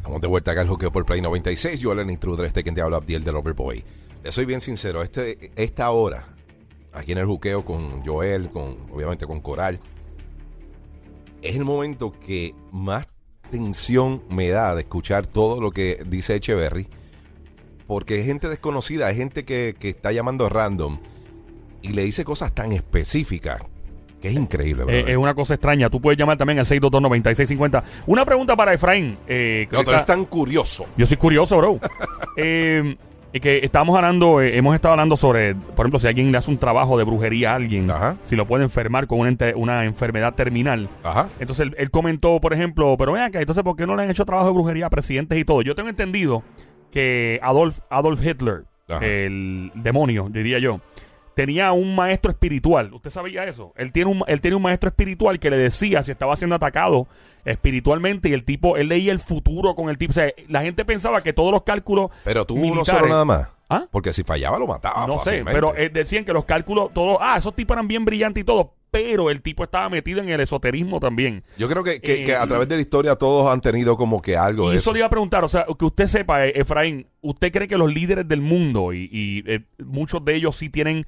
Estamos de vuelta acá al juqueo por Play 96. Joel el Intruder, este quien te habla, Abdiel del Overboy. Le soy bien sincero, este, esta hora, aquí en el juqueo con Joel, con obviamente con Coral, es el momento que más tensión me da de escuchar todo lo que dice Echeverry, porque es gente desconocida, es gente que, que está llamando random y le dice cosas tan específicas que es increíble. Eh, brother. es una cosa extraña. Tú puedes llamar también al 622-9650. Una pregunta para Efraín. eh, que no, tú eres tan curioso. Yo soy curioso, bro. eh, y que estamos hablando, eh, hemos estado hablando sobre, por ejemplo, si alguien le hace un trabajo de brujería a alguien, Ajá. si lo puede enfermar con una, una enfermedad terminal. Ajá. Entonces él, él comentó, por ejemplo, pero vean acá, entonces, ¿por qué no le han hecho trabajo de brujería a presidentes y todo? Yo tengo entendido que Adolf, Adolf Hitler, Ajá. el demonio, diría yo, tenía un maestro espiritual. ¿Usted sabía eso? Él tiene un, él tiene un maestro espiritual que le decía si estaba siendo atacado espiritualmente y el tipo, él leía el futuro con el tipo. O sea, la gente pensaba que todos los cálculos. Pero tuvo uno solo nada más. ¿Ah? Porque si fallaba lo mataba. No sé, fácilmente. pero eh, decían que los cálculos, todos, ah, esos tipos eran bien brillantes y todo, pero el tipo estaba metido en el esoterismo también. Yo creo que, que- Eh, que a través de la historia todos han tenido como que algo Y de eso le iba a preguntar, o sea, que usted sepa, eh, Efraín, ¿usted cree que los líderes del mundo y, y, eh, muchos de ellos sí tienen,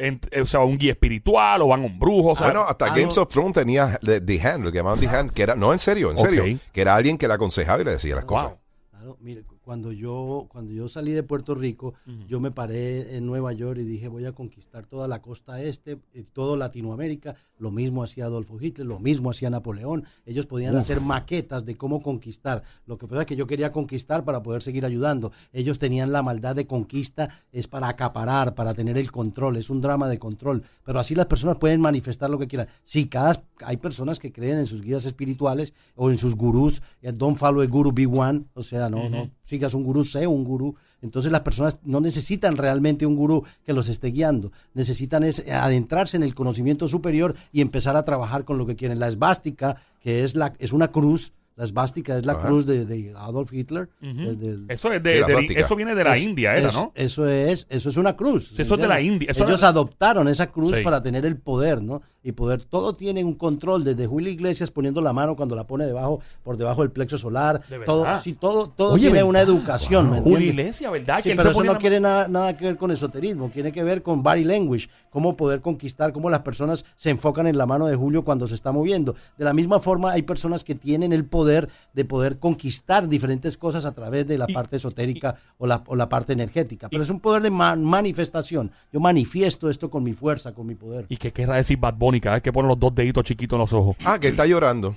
en- eh, o sea, un guía espiritual o van a un brujo? O sea, bueno, hasta ah, Games of Thrones tenía The, The Hand, lo que llamaban The Hand, que era, no en serio, en serio, que era alguien que la aconsejaba y le decía las Wow. cosas. Claro, mire, cuando yo, cuando yo salí de Puerto Rico, yo me paré en Nueva York y dije voy a conquistar toda la costa este, eh, todo Latinoamérica. Lo mismo hacía Adolfo Hitler, lo mismo hacía Napoleón. Ellos podían hacer maquetas de cómo conquistar. Lo que pasa es que yo quería conquistar para poder seguir ayudando. Ellos tenían la maldad de conquista, es para acaparar, para tener el control, es un drama de control. Pero así las personas pueden manifestar lo que quieran. Sí, cada, hay personas que creen en sus guías espirituales o en sus gurús. eh, Don't follow a guru, be one. O sea, no, no sigas un gurú, sé un gurú. Entonces las personas no necesitan realmente un gurú que los esté guiando. Necesitan es adentrarse en el conocimiento superior y empezar a trabajar con lo que quieren. La esvástica, que es, la, es una cruz. La esvástica es la Ajá. cruz de, de Adolf Hitler. eh, Eso, es de, eso viene de la es- India, era, es- ¿no? Eso es, eso es una cruz. Sí, eso es de la. India, eso Ellos era- adoptaron esa cruz Sí. para tener el poder, ¿no? Y poder, todo tiene un control, desde Julio Iglesias poniendo la mano cuando la pone debajo, por debajo del plexo solar. De todo, sí, todo, todo Oye, tiene ¿verdad? una educación, ¿me Julio? Iglesias, ¿verdad? Sí, Que él pero eso no la- quiere nada, nada que ver con esoterismo, tiene que ver con body language, cómo poder conquistar, cómo las personas se enfocan en la mano de Julio cuando se está moviendo. De la misma forma, hay personas que tienen el poder de poder conquistar diferentes cosas a través de la Y- parte esotérica o, la, o la parte energética. Pero es un poder de ma- manifestación. Yo manifiesto esto con mi fuerza, con mi poder. ¿Y qué querrá decir Bad Bunny cada vez que pone los dos deditos chiquitos en los ojos? Ah, que está llorando.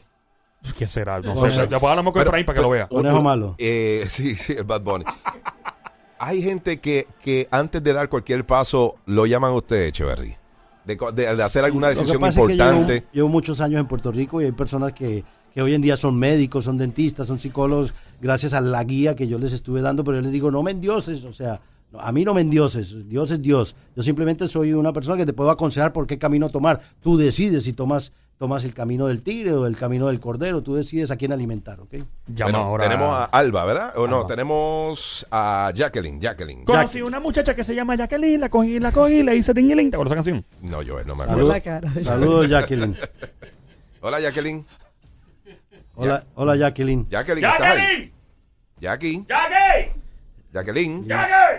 ¿Qué será? No sé. Ya puedo hablar con pero- Efraín para que lo vea. Conejo malo. Eh, sí, sí, el Bad Bunny. Hay gente que, que antes de dar cualquier paso lo llaman a usted, Echeverry. De, de- de hacer alguna Lo que decisión pasa es que importante. llevo, llevo muchos años en Puerto Rico y hay personas que, que hoy en día son médicos, son dentistas, son psicólogos, gracias a la guía que yo les estuve dando, pero yo les digo, no me endioses, o sea, a mí no me endioses, Dios es Dios. Yo simplemente soy una persona que te puedo aconsejar por qué camino tomar. Tú decides si tomas, tomas el camino del tigre o el camino del cordero, tú decides a quién alimentar, ¿ok? Llama Bueno, ahora. Tenemos a Alba, ¿verdad? O no, tenemos a Jacqueline. Jacqueline. Conocí una muchacha que se llama Jacqueline, la cogí, la cogí, le hice tingiling. ¿Te acuerdas esa canción? No, yo no me acuerdo. Salud- la cara. Saludos, Jacqueline. Hola, Jacqueline. Hola, hola Jacqueline. Jacqueline, ¿estás ahí? ¡Jacqueline! Jackie. ¡Jackie! Jacqueline.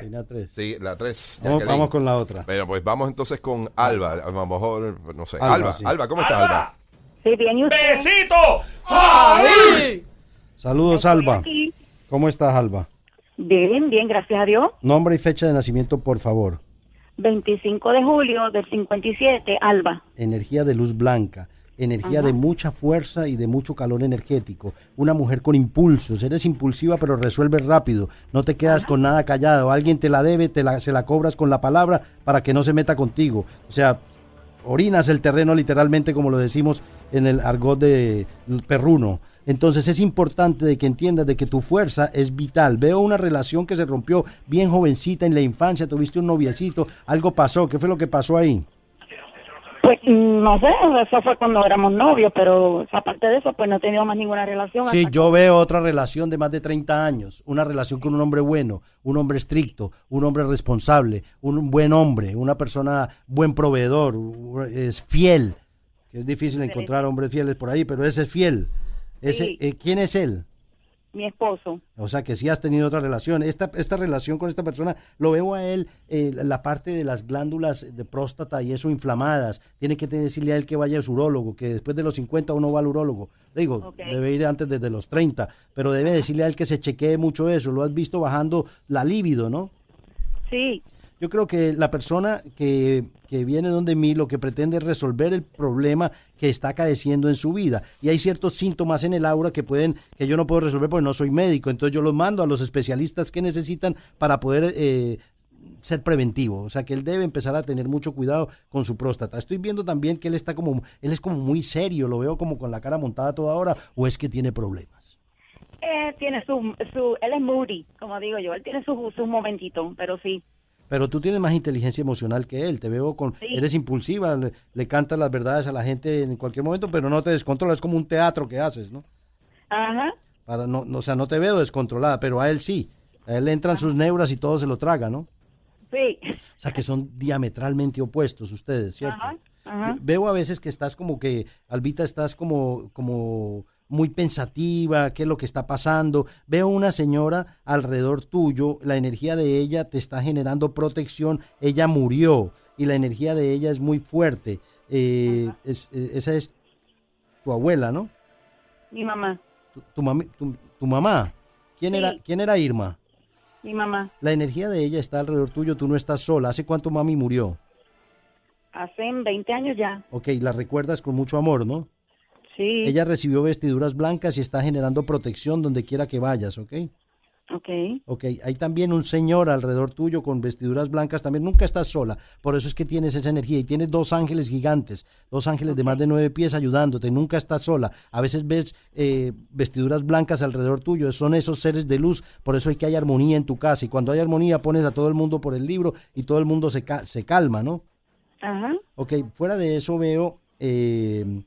Tenía tres. Sí, la 3. Vamos, vamos con la otra. Bueno, pues vamos entonces con Alba. A lo mejor, no sé. Alba, Alba, Alba, sí. ¿cómo estás, Alba? ¡Alba! Sí, bien, ¿y usted? ¡Besito! Saludos, Alba. Aquí. ¿Cómo estás, Alba? Bien, bien, gracias a Dios. Nombre y fecha de nacimiento, por favor. 25 de julio del 57, Alba. Energía de luz blanca, energía de mucha fuerza y de mucho calor energético. Una mujer con impulsos. Eres impulsiva, pero resuelves rápido. No te quedas con nada callado. Alguien te la debe, te la, se la cobras con la palabra para que no se meta contigo. O sea, orinas el terreno literalmente, como lo decimos en el argot de perruno. Entonces es importante de que entiendas de que tu fuerza es vital. Veo una relación que se rompió bien jovencita en la infancia, tuviste un noviecito, algo pasó, ¿qué fue lo que pasó ahí? Pues mm, no sé, eso fue cuando éramos novios, pero aparte de eso, pues no he tenido más ninguna relación. Sí, yo veo otra relación de más de 30 años, una relación con un hombre bueno, un hombre estricto, un hombre responsable, un buen hombre, una persona buen proveedor, es fiel, que es difícil encontrar hombres fieles por ahí, pero ese es fiel. Ese, Sí. eh, ¿Quién es él? Mi esposo. O sea que sí has tenido otra relación. Esta, esta relación con esta persona, lo veo a él, eh, la parte de las glándulas de próstata y eso inflamadas. Tiene que decirle a él que vaya al urólogo, que después de los 50 uno va al urólogo. Digo, Ok. debe ir antes desde los 30, pero debe decirle a él que se chequee mucho eso. Lo has visto bajando la libido, ¿no? Sí, Yo creo que la persona que, que viene donde mí lo que pretende es resolver el problema que está acaeciendo en su vida. Y hay ciertos síntomas en el aura que pueden, que yo no puedo resolver porque no soy médico. Entonces yo los mando a los especialistas que necesitan para poder eh, ser preventivo. O sea que él debe empezar a tener mucho cuidado con su próstata. Estoy viendo también que él está como, él es como muy serio, lo veo como con la cara montada toda hora, o es que tiene problemas. eh, tiene su, su, él es moody, como digo yo, él tiene sus sus momentitos, pero sí. Pero tú tienes más inteligencia emocional que él. Te veo con. Sí. Eres impulsiva, le, le cantas las verdades a la gente en cualquier momento, pero no te descontrolas. Es como un teatro que haces, ¿no? Ajá, Para no, no- o sea, no te veo descontrolada, pero a él sí. A él le entran sus neuras y todo se lo traga, ¿no? sí. O sea, que son diametralmente opuestos ustedes, ¿cierto? Ajá, ajá. Veo a veces que estás como que, Albita, estás como, como muy pensativa, qué es lo que está pasando. Veo una señora alrededor tuyo, la energía de ella te está generando protección, ella murió y la energía de ella es muy fuerte. Eh, es- eh, esa es tu abuela, ¿no? Mi mamá, Tu, tu mami- tu- tu mamá. ¿Quién, Sí. era, ¿Quién era Irma? mi mamá, La energía de ella está alrededor tuyo, tú no estás sola. ¿Hace cuánto mami murió? hace 20 años ya. Ok, la recuerdas con mucho amor, ¿no? Sí, Ella recibió vestiduras blancas y está generando protección donde quiera que vayas, ¿ok? ok. Ok, hay también un señor alrededor tuyo con vestiduras blancas, también nunca estás sola, por eso es que tienes esa energía y tienes dos ángeles gigantes, dos ángeles de más de nueve pies ayudándote, nunca estás sola. A veces ves eh, vestiduras blancas alrededor tuyo, son esos seres de luz, por eso hay que hay armonía en tu casa y cuando hay armonía pones a todo el mundo por el libro y todo el mundo se, ca- se calma, ¿no? Ajá, Ok, fuera de eso veo, eh,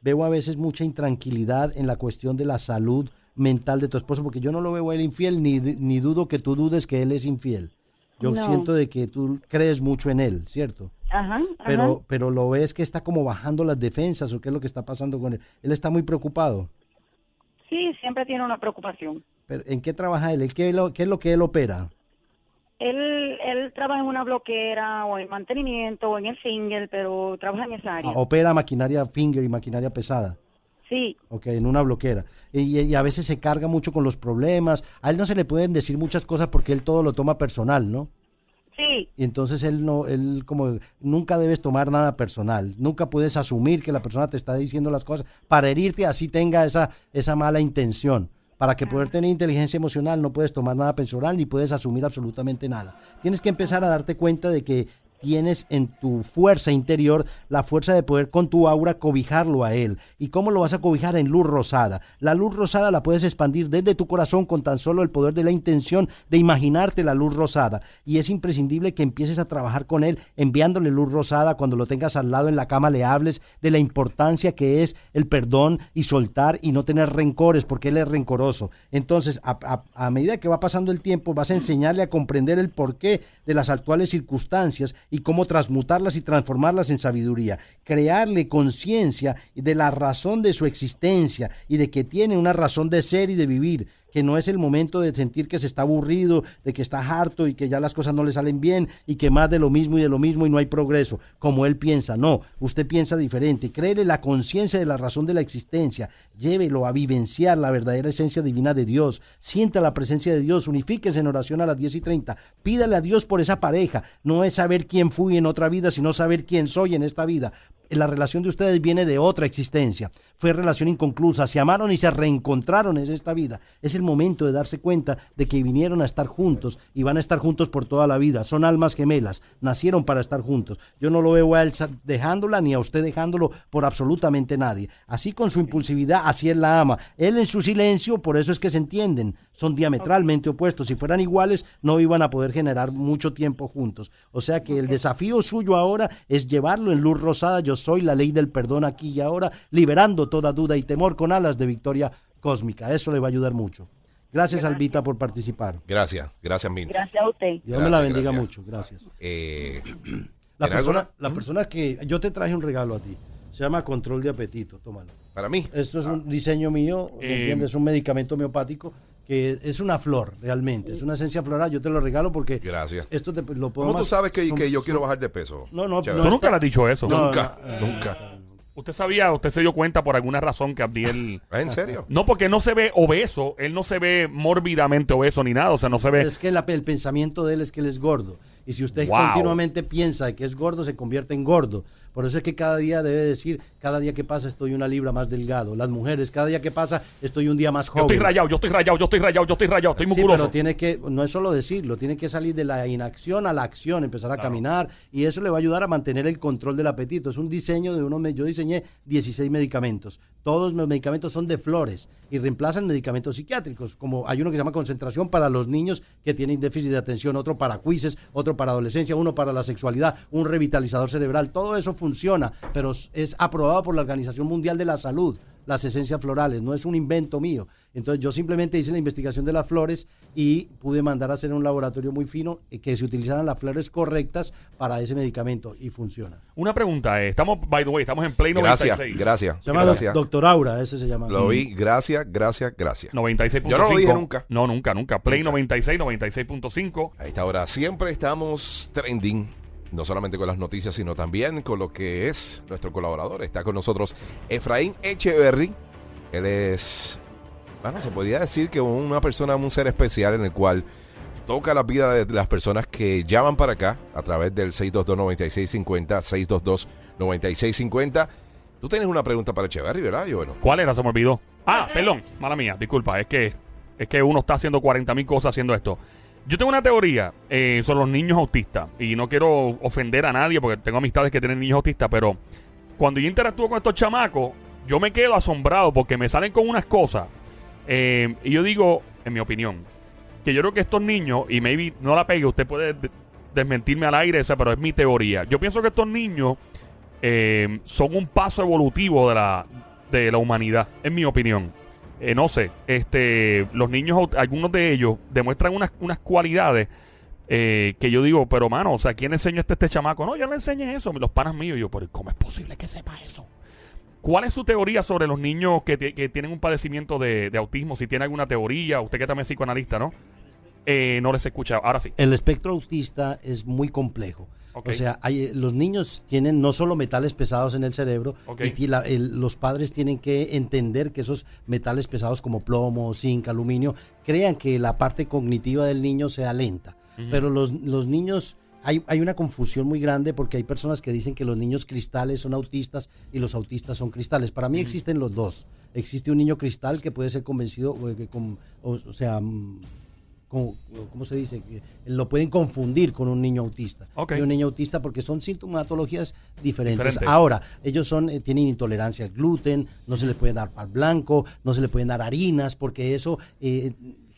veo a veces mucha intranquilidad en la cuestión de la salud mental de tu esposo, porque yo no lo veo a él infiel, ni, ni dudo que tú dudes que él es infiel. Yo No. siento de que tú crees mucho en él, ¿cierto? ajá, ajá. Pero, pero lo ves que está como bajando las defensas o qué es lo que está pasando con él. Él está muy preocupado. Sí, siempre tiene una preocupación. Pero ¿En qué trabaja él? ¿Él ¿Qué, es lo- qué es lo que él opera? Él, él trabaja en una bloquera o en mantenimiento o en el single, pero trabaja en esa área. Ah, opera maquinaria finger y maquinaria pesada. Sí, Ok, en una bloquera. Y, y a veces se carga mucho con los problemas. A él no se le pueden decir muchas cosas porque él todo lo toma personal, ¿no? sí, Y entonces él no, él como nunca debes tomar nada personal. Nunca puedes asumir que la persona te está diciendo las cosas para herirte así tenga esa, esa mala intención. Para que poder tener inteligencia emocional no puedes tomar nada personal ni puedes asumir absolutamente nada. Tienes que empezar a darte cuenta de que tienes en tu fuerza interior la fuerza de poder con tu aura cobijarlo a él. ¿Y cómo lo vas a cobijar? En luz rosada. La luz rosada la puedes expandir desde tu corazón con tan solo el poder de la intención de imaginarte la luz rosada. Y es imprescindible que empieces a trabajar con él enviándole luz rosada cuando lo tengas al lado en la cama le hables de la importancia que es el perdón y soltar y no tener rencores porque él es rencoroso. Entonces, a, a- medida que va pasando el tiempo, vas a enseñarle a comprender el porqué de las actuales circunstancias y cómo transmutarlas y transformarlas en sabiduría. Crearle conciencia de la razón de su existencia y de que tiene una razón de ser y de vivir que no es el momento de sentir que se está aburrido, de que está harto y que ya las cosas no le salen bien y que más de lo mismo y de lo mismo y no hay progreso, como él piensa. No, usted piensa diferente. Créele la conciencia de la razón de la existencia. Llévelo a vivenciar la verdadera esencia divina de Dios. Sienta la presencia de Dios. Unifíquese en oración a las 10 y 30. Pídale a Dios por esa pareja. No es saber quién fui en otra vida, sino saber quién soy en esta vida la relación de ustedes viene de otra existencia. Fue relación inconclusa. Se amaron y se reencontraron en esta vida. Es el momento de darse cuenta de que vinieron a estar juntos y van a estar juntos por toda la vida. Son almas gemelas. Nacieron para estar juntos. Yo no lo veo a él dejándola ni a usted dejándolo por absolutamente nadie. Así con su impulsividad, así él la ama. Él en su silencio, por eso es que se entienden. Son diametralmente opuestos. Si fueran iguales, no iban a poder generar mucho tiempo juntos. O sea que el desafío suyo ahora es llevarlo en luz rosada. Yo soy la ley del perdón aquí y ahora, liberando toda duda y temor con alas de victoria cósmica. Eso le va a ayudar mucho. Gracias, Albita, por participar. Gracias, gracias mil. Gracias a usted. Dios me la bendiga mucho. Gracias. Eh, La ¿tiene persona, la persona que yo te traje un regalo a ti. Se llama control de apetito. Tómalo. Para mí. Esto es un diseño mío, ¿me Eh, entiendes? Es un medicamento homeopático que es una flor, realmente. Es una esencia floral. Yo te lo regalo porque Gracias. esto te, lo puedo ¿Cómo tú sabes que, son- que yo son- quiero bajar de peso? No, no, no nunca le has dicho eso. No, nunca, no, eh, nunca. Usted sabía, usted se dio cuenta por alguna razón que Abdiel... ¿Es en serio? No, porque no se ve obeso, él no se ve mórbidamente obeso ni nada, o sea, no se ve... Es que la- el pensamiento de él es que él es gordo. Y si usted Wow. continuamente piensa que es gordo, se convierte en gordo. Por eso es que cada día debe decir, cada día que pasa estoy una libra más delgado. Las mujeres, cada día que pasa estoy un día más Yo joven. estoy rayado, yo estoy rayado, yo estoy rayado, yo estoy rayado, estoy Sí, musculoso. pero tiene que, no es solo decirlo, tiene que salir de la inacción a la acción, empezar a caminar y eso le va a ayudar a mantener el control del apetito. Es un diseño de unos, yo diseñé 16 medicamentos. Todos los medicamentos son de flores y reemplazan medicamentos psiquiátricos, como hay uno que se llama concentración para los niños que tienen déficit de atención, otro para cuises, otro para adolescencia, uno para la sexualidad, un revitalizador cerebral. Todo eso funciona, pero es aprobado por la Organización Mundial de la Salud las esencias florales, no es un invento mío. Entonces yo simplemente hice la investigación de las flores y pude mandar a hacer un laboratorio muy fino eh, que se utilizaran las flores correctas para ese medicamento y funciona. Una pregunta, eh, estamos, by the way, estamos en Play Gracias, 96. gracias. Se llama gracias. Doctor Aura, ese se llama. Lo vi, gracias, gracias, gracias. 96.5. Yo no lo dije nunca. No, nunca, nunca. Play 96, 96.5. A esta hora siempre estamos trending, no solamente con las noticias, sino también con lo que es nuestro colaborador. Está con nosotros Efraín Echeverry. Él es, bueno, se podría decir que una persona, un ser especial en el cual toca la vida de las personas que llaman para acá a través del 622-9650, 622-9650. Tú tienes una pregunta para Echeverry, ¿verdad? Yo, bueno. ¿Cuál era? Se me olvidó. Ah, perdón, mala mía, disculpa. Es que, es que uno está haciendo 40 mil cosas haciendo esto. Yo tengo una teoría eh, sobre los niños autistas. Y no quiero ofender a nadie porque tengo amistades que tienen niños autistas, pero cuando yo interactúo con estos chamacos, yo me quedo asombrado porque me salen con unas cosas. eh, y yo digo, en mi opinión, que yo creo que estos niños, y maybe no la pegue, usted puede de- desmentirme al aire, esa, pero es mi teoría. Yo pienso que estos niños eh, son un paso evolutivo de la, de la humanidad, en mi opinión. Eh, no sé, este, los niños, algunos de ellos demuestran unas, unas cualidades eh, que yo digo, pero mano, o sea, ¿quién le este, este chamaco? No, yo le enseñé eso, los panas míos. Y yo, pero ¿cómo es posible que sepa eso? ¿Cuál es su teoría sobre los niños que, que tienen un padecimiento de, de autismo? Si tiene alguna teoría, usted que también es psicoanalista, ¿no? Eh, no les he escuchado. Ahora sí. El espectro autista es muy complejo. O sea, hay, eh, los niños tienen no solo metales pesados en el cerebro, y la- el- los padres tienen que entender que esos metales pesados como plomo, zinc, aluminio, crean que la parte cognitiva del niño sea lenta. Pero los, los niños, hay, hay una confusión muy grande porque hay personas que dicen que los niños cristales son autistas y los autistas son cristales. Para mí existen los dos. Existe un niño cristal que puede ser convencido, o, que con- o- o sea, como- ¿cómo se dice? Lo pueden confundir con un niño autista. Ok. Y un niño autista porque son sintomatologías diferentes. Diferente. Ahora, ellos son eh, tienen intolerancia al gluten, no se les puede dar pan blanco, no se les pueden dar harinas, porque eso eh,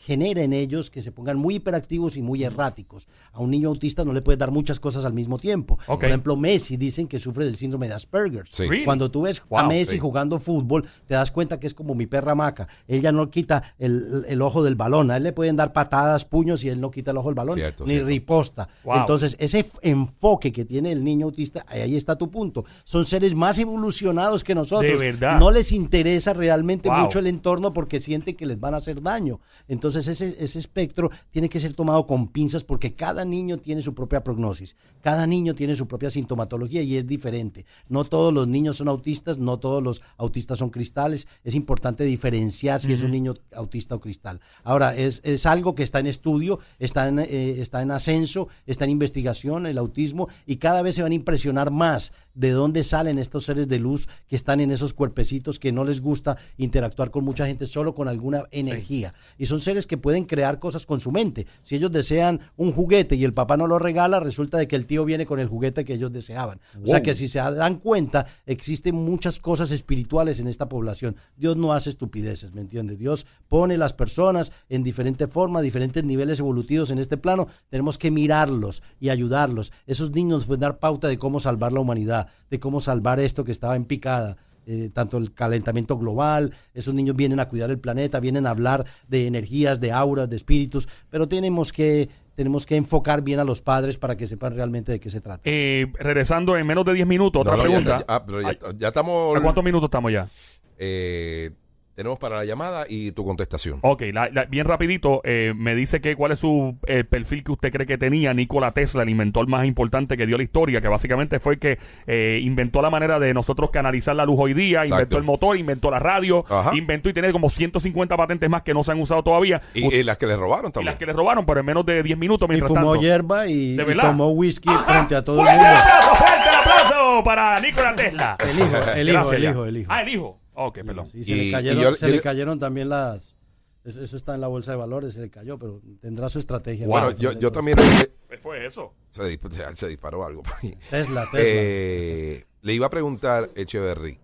genera en ellos que se pongan muy hiperactivos y muy erráticos. A un niño autista no le puedes dar muchas cosas al mismo tiempo. Por ejemplo, Messi dicen que sufre del síndrome de Asperger. Sí. Cuando tú ves a Messi sí. jugando fútbol, te das cuenta que es como mi perra maca. Ella no quita el, el ojo del balón. A él le pueden dar patadas, puños y él no quita el ojo del balón. Cierto, ni cierto. riposta. Wow. Entonces, ese enfoque que tiene el niño autista, ahí ahí está tu punto. Son seres más evolucionados que nosotros. De verdad. No les interesa realmente Wow. mucho el entorno porque sienten que les van a hacer daño. Entonces, ese, ese espectro tiene que ser tomado con pinzas porque cada niño tiene su propia prognosis. Cada niño tiene su propia sintomatología y es diferente. No todos los niños son autistas, no todos los autistas son cristales. Es importante diferenciar si es un niño autista o cristal. Ahora, es, es algo que está en estudio, está en, eh, está en ascenso, está en investigación, el autismo, y cada vez se van a impresionar más de dónde salen estos seres de luz que están en esos cuerpecitos que no les gusta interactuar con mucha gente, solo con alguna energía. Y son seres que pueden crear cosas con su mente. Si ellos desean un juguete y el papá no lo regala, resulta de que el tío viene con el juguete que ellos deseaban. O sea que si se dan cuenta, existen muchas cosas espirituales en esta población. Dios no hace estupideces, ¿me entiendes? Dios pone las personas en diferente forma, diferentes niveles evolutivos en este plano. Tenemos que mirarlos y ayudarlos. Esos niños pueden dar pauta de cómo salvar la humanidad, de cómo salvar esto que estaba en picada. eh, tanto el calentamiento global, esos niños vienen a cuidar el planeta, vienen a hablar de energías, de auras, de espíritus, pero tenemos que, tenemos que enfocar bien a los padres para que sepan realmente de qué se trata. Eh, regresando en menos de 10 minutos, otra No, no, ya- pregunta. ya- ah, ya estamos. ¿A cuántos minutos estamos ya? eh, tenemos para la llamada y tu contestación. Ok, la- la- bien rapidito, eh, me dice que cuál es su eh, perfil que usted cree que tenía Nikola Tesla, el inventor más importante que dio la historia, que básicamente fue el que eh, inventó la manera de nosotros canalizar la luz hoy día, Exacto. inventó el motor, inventó la radio, Ajá. inventó y tiene como 150 patentes más que no se han usado todavía. Y, y las que le robaron y también. las que le robaron, pero en menos de 10 minutos, Y mientras fumó tanto. hierba y, ¿De y tomó whisky frente a todo el ¡Fuerte mundo. ¡Fuerte el aplauso para Nikola Tesla! El hijo, el hijo, Gracias, el hijo, el hijo. Ah, el hijo. Ok, perdón. Se, Y- le y cayeron, yo- se yo- le cayeron también las... Eso, eso está en la bolsa de valores, se le cayó, pero tendrá su estrategia. Bueno, yo, yo también. ¿Qué fue eso? se, dis- se- se disparó algo. Tesla, Tesla. Eh, le iba a preguntar, Echeverry.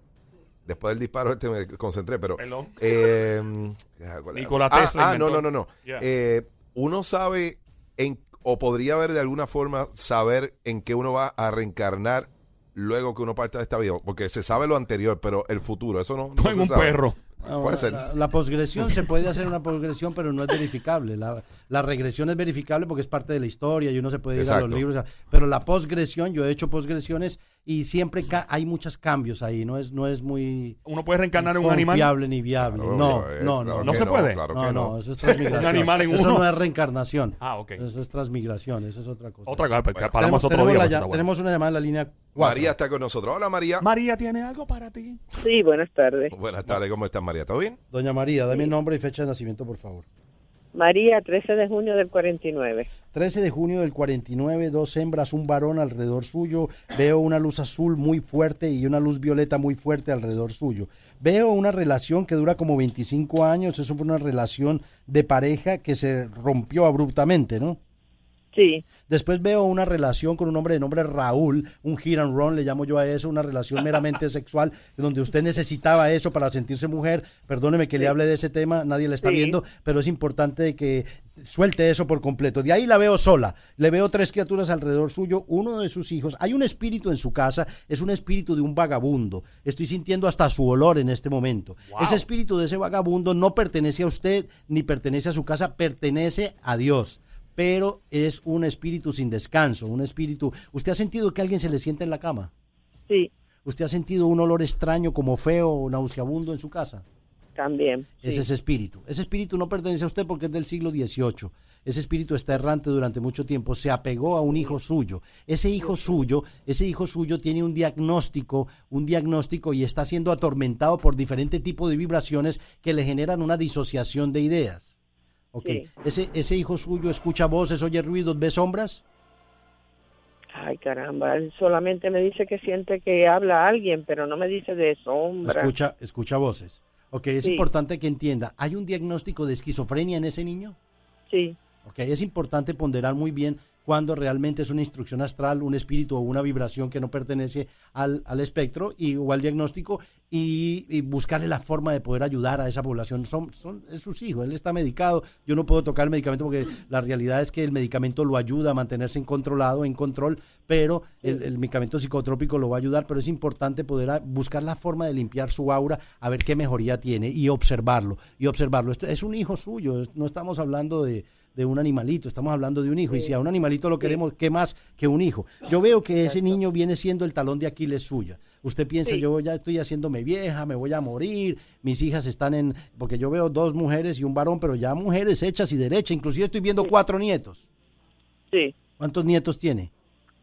Después del disparo este me concentré, pero. Perdón. Eh, ¿cuál era? Nikola ah, Tesla Ah, no, inventó- no, no, no. Eh, uno sabe en, o podría haber de alguna forma saber en qué uno va a reencarnar luego que uno parte de esta vida. Porque se sabe lo anterior, pero el futuro, eso no, no en se un sabe. perro. Puede ser. La, la posgresión se puede hacer una posgresión, pero no es verificable. La, la regresión es verificable porque es parte de la historia y uno se puede ir a los libros. Pero la posgresión, yo he hecho posgresiones y siempre ca- hay muchos cambios ahí. No es, no es muy Uno puede reencarnar en un animal. confiable ni viable. Claro, no, no, claro no. ¿No se puede? Claro No, no, no. eso es transmigración. Un animal en eso no es reencarnación. Ah, ok. Eso es transmigración, eso es otra cosa. Otra cosa, Bueno, paramos tenemos, otro tenemos día. la ya- está bueno. tenemos una llamada en la línea cuatro. María está con nosotros. Hola, María. María tiene algo para ti. Sí, buenas tardes. Buenas tardes, ¿cómo estás, María? ¿Todo bien? Doña María, dame nombre y fecha de nacimiento, por favor. María, 13 de junio del 49. 13 de junio del 49, dos hembras, un varón alrededor suyo. Veo una luz azul muy fuerte y una luz violeta muy fuerte alrededor suyo. Veo una relación que dura como 25 años. Eso fue una relación de pareja que se rompió abruptamente, ¿no? Sí, Después veo una relación con un hombre de nombre Raúl, un hit and run, le llamo yo a eso, una relación meramente sexual, donde usted necesitaba eso para sentirse mujer. Perdóneme que le hable de ese tema, nadie le está Sí. viendo, pero es importante que suelte eso por completo. De ahí la veo sola, le veo tres criaturas alrededor suyo, uno de sus hijos. Hay un espíritu en su casa, es un espíritu de un vagabundo. Estoy sintiendo hasta su olor en este momento. Wow. Ese espíritu de ese vagabundo no pertenece a usted ni pertenece a su casa, pertenece a Dios pero es un espíritu sin descanso, un espíritu... ¿Usted ha sentido que alguien se le sienta en la cama? sí, ¿Usted ha sentido un olor extraño como feo o nauseabundo en su casa? también. sí. Es ese espíritu. Ese espíritu no pertenece a usted porque es del siglo XVIII. Ese espíritu está errante durante mucho tiempo. Se apegó a un hijo suyo. Ese hijo suyo, ese hijo suyo tiene un diagnóstico, un diagnóstico y está siendo atormentado por diferentes tipos de vibraciones que le generan una disociación de ideas. Ok. Sí. Ese, ese hijo suyo escucha voces, oye ruidos, ve sombras. Ay, caramba, él solamente me dice que siente que habla alguien, pero no me dice de sombra. Escucha, escucha voces. Ok, es Sí. importante que entienda. ¿Hay un diagnóstico de esquizofrenia en ese niño? Sí, Ok, es importante ponderar muy bien cuando realmente es una instrucción astral, un espíritu o una vibración que no pertenece al, al espectro y, o al diagnóstico y, y buscarle la forma de poder ayudar a esa población. Son, son, es sus hijos, él está medicado, yo no puedo tocar el medicamento porque la realidad es que el medicamento lo ayuda a mantenerse en controlado, en control, pero el, medicamento psicotrópico lo va a ayudar, pero es importante poder buscar la forma de limpiar su aura, a ver qué mejoría tiene y observarlo, y observarlo. Esto es un hijo suyo, no estamos hablando de, de un animalito, estamos hablando de un hijo. Y si a un animalito lo queremos, ¿qué más que un hijo? Yo veo que ese niño viene siendo el talón de Aquiles suya. Usted piensa, Sí. yo ya estoy haciéndome vieja, me voy a morir, mis hijas están en... Porque yo veo dos mujeres y un varón, pero ya mujeres hechas y derechas. Inclusive estoy viendo cuatro nietos. sí, ¿Cuántos nietos tiene?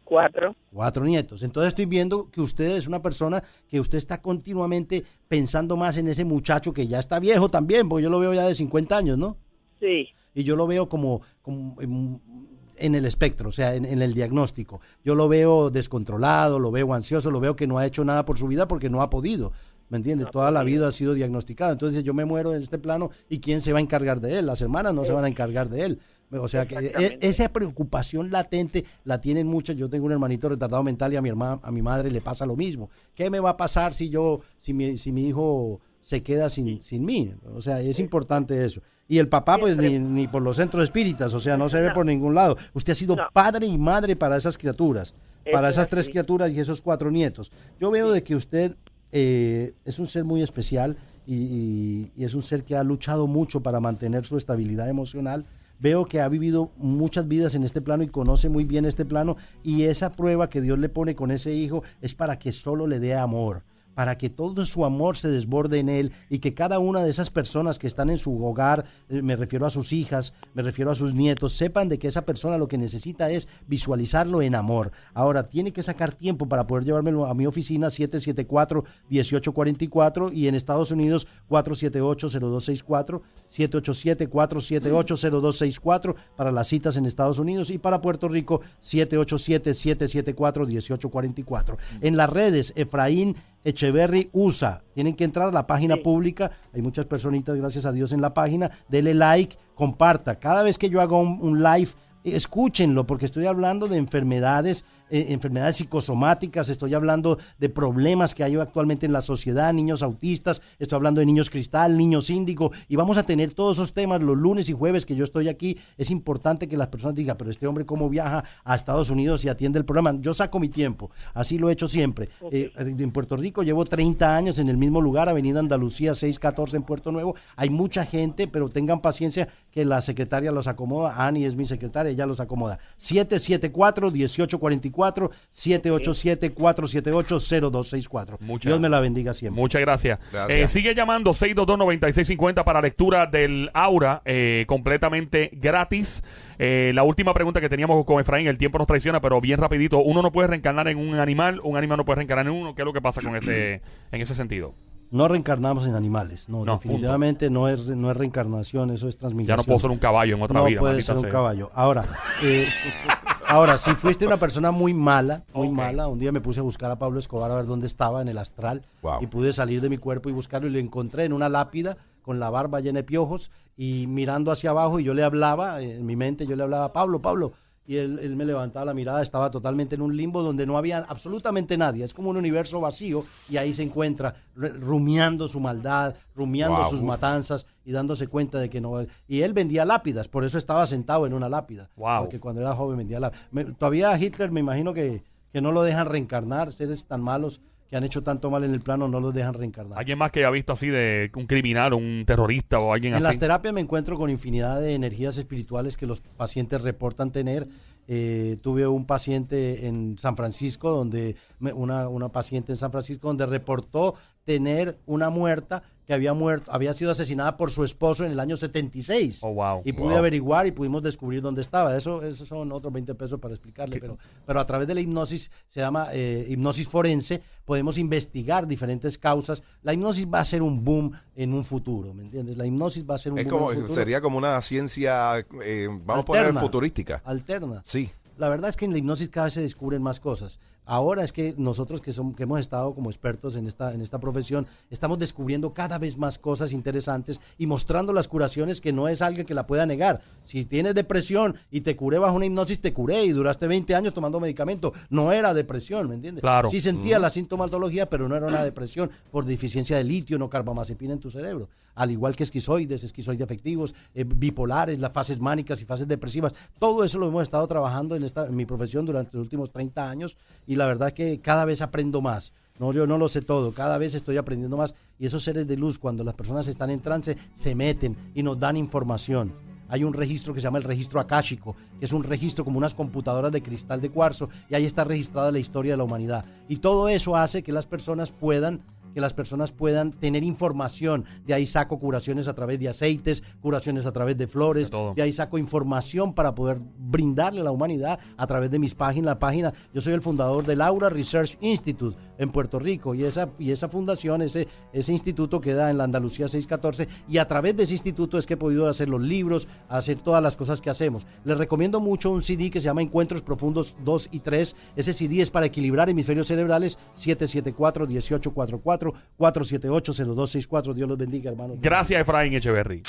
cuatro. Cuatro nietos. Entonces estoy viendo que usted es una persona que usted está continuamente pensando más en ese muchacho que ya está viejo también, porque yo lo veo ya de 50 años, ¿no? Sí, y yo lo veo como, como en el espectro, o sea, en, en el diagnóstico. Yo lo veo descontrolado, lo veo ansioso, lo veo que no ha hecho nada por su vida porque no ha podido. ¿Me entiendes? Toda la vida ha sido diagnosticado. Entonces yo me muero en este plano y ¿quién se va a encargar de él? Las hermanas no se van a encargar de él. O sea que e- Exactamente. esa preocupación latente la tienen muchas. Yo tengo un hermanito retardado mental y a mi hermana, a mi madre le pasa lo mismo. ¿Qué me va a pasar si yo, si mi, si mi hijo se queda sin, sin mí? O sea, es importante eso. Y el papá, pues ni, ni por los centros espíritas, o sea, no se ve por ningún lado. Usted ha sido No. padre y madre para esas criaturas, para esas es tres criaturas y esos cuatro nietos. Yo veo de que usted eh, es un ser muy especial y, y- y es un ser que ha luchado mucho para mantener su estabilidad emocional. Veo que ha vivido muchas vidas en este plano y conoce muy bien este plano y esa prueba que Dios le pone con ese hijo es para que solo le dé amor para que todo su amor se desborde en él y que cada una de esas personas que están en su hogar, eh, me refiero a sus hijas, me refiero a sus nietos, sepan de que esa persona lo que necesita es visualizarlo en amor. Ahora, tiene que sacar tiempo para poder llevármelo a mi oficina 774-1844 y en Estados Unidos 478-0264, 787-478-0264 para las citas en Estados Unidos y para Puerto Rico 787-774-1844. En las redes, Efraín Echeverry USA. Tienen que entrar a la página pública. Hay muchas personitas, gracias a Dios, en la página. Dele like, comparta. Cada vez que yo haga un, un live, escúchenlo, porque estoy hablando de enfermedades, eh, enfermedades psicosomáticas, estoy hablando de problemas que hay actualmente en la sociedad, niños autistas, estoy hablando de niños cristal, niños índigo, y vamos a tener todos esos temas los lunes y jueves que yo estoy aquí. Es importante que las personas digan, pero este hombre cómo viaja a Estados Unidos y atiende el programa. Yo saco mi tiempo, así lo he hecho siempre. Eh, en Puerto Rico llevo 30 años en el mismo lugar, Avenida Andalucía 614 en Puerto Nuevo. Hay mucha gente, pero tengan paciencia que la secretaria los acomoda. Annie es mi secretaria, ella los acomoda. 774-1844, 787-478-0264. Muchas- Dios me la bendiga siempre. Muchas gracias. Gracias. Eh, sigue llamando 622-9650 para lectura del aura eh, completamente gratis. Eh, la última pregunta que teníamos con Efraín, el tiempo nos traiciona, pero bien rapidito. Uno no puede reencarnar en un animal, un animal no puede reencarnar en uno. ¿Qué es lo que pasa con ese, en ese sentido? No reencarnamos en animales, no, No, definitivamente no es, no es reencarnación, eso es transmigración. Ya no puedo ser un caballo en otra no vida. puede maldita ser un sea. caballo. Ahora, eh, ahora, si fuiste una persona muy mala, muy mala, un día me puse a buscar a Pablo Escobar a ver dónde estaba en el astral Wow. y pude salir de mi cuerpo y buscarlo y lo encontré en una lápida con la barba llena de piojos y mirando hacia abajo y yo le hablaba, en mi mente yo le hablaba, Pablo, Pablo. Y él, él me levantaba la mirada, estaba totalmente en un limbo donde no había absolutamente nadie. Es como un universo vacío y ahí se encuentra rumiando su maldad, rumiando Wow, sus uf. matanzas y dándose cuenta de que no. Y él vendía lápidas, por eso estaba sentado en una lápida. Wow. Porque cuando era joven vendía lápidas. Me- todavía Hitler me imagino que, que no lo dejan reencarnar, seres tan malos que han hecho tanto mal en el plano no los dejan reencarnar. ¿Alguien más que haya visto así de un criminal, un terrorista o alguien En así? las terapias me encuentro con infinidad de energías espirituales que los pacientes reportan tener. Eh, tuve un paciente en San Francisco, donde una, una paciente en San Francisco, donde reportó tener una muerta que había muerto, había sido asesinada por su esposo en el año 76. Oh, wow. Y pude Wow. averiguar y pudimos descubrir dónde estaba. Eso, eso son otros 20 pesos para explicarle, pero, pero a través de la hipnosis, se llama eh, hipnosis forense, podemos investigar diferentes causas. La hipnosis va a ser un boom en un futuro, ¿me entiendes? La hipnosis va a ser un Es boom como, en un futuro. sería como una ciencia, eh, vamos a poner Alterna. futurística. Alterna. Sí. La verdad es que en la hipnosis cada vez se descubren más cosas. Ahora es que nosotros que, somos, que hemos estado como expertos en esta, en esta profesión, estamos descubriendo cada vez más cosas interesantes y mostrando las curaciones que no es alguien que la pueda negar. Si tienes depresión y te curé bajo una hipnosis, te curé y duraste 20 años tomando medicamento. No era depresión, ¿me entiendes? Claro. Sí sentía la sintomatología, pero no era una depresión por deficiencia de litio, no carbamazepina en tu cerebro. Al igual que esquizoides, esquizoides afectivos, eh, bipolares, las fases mánicas y fases depresivas. Todo eso lo hemos estado trabajando en, esta, en mi profesión durante los últimos 30 años y la verdad que cada vez aprendo más. No, yo no lo sé todo, cada vez estoy aprendiendo más y esos seres de luz, cuando las personas están en trance, se meten y nos dan información. Hay un registro que se llama el registro akáshico, que es un registro como unas computadoras de cristal de cuarzo, y ahí está registrada la historia de la humanidad. Y todo eso hace que las personas puedan que las personas puedan tener información. De ahí saco curaciones a través de aceites, curaciones a través de flores, De ahí saco información para poder brindarle a la humanidad a través de mis páginas. La página, yo soy el fundador del Aura Research Institute en Puerto Rico y esa, y esa fundación, ese, ese instituto queda en la Andalucía 614 y a través de ese instituto es que he podido hacer los libros, hacer todas las cosas que hacemos. Les recomiendo mucho un CD que se llama Encuentros Profundos 2 y 3. Ese CD es para equilibrar hemisferios cerebrales 774-1844, 478-0264. Dios los bendiga, hermanos. Gracias, Efraín Echeverry.